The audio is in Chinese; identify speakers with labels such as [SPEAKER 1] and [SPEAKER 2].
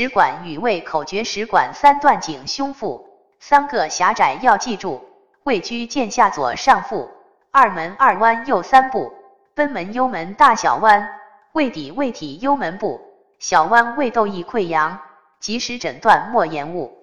[SPEAKER 1] 食管与胃、口诀食管三段颈、胸腹三个狭窄要记住，位居剑下左上腹，二门二弯右三步，贲门幽门大小弯，胃底胃体幽门部，小弯胃窦易溃疡，及时诊断，莫延误。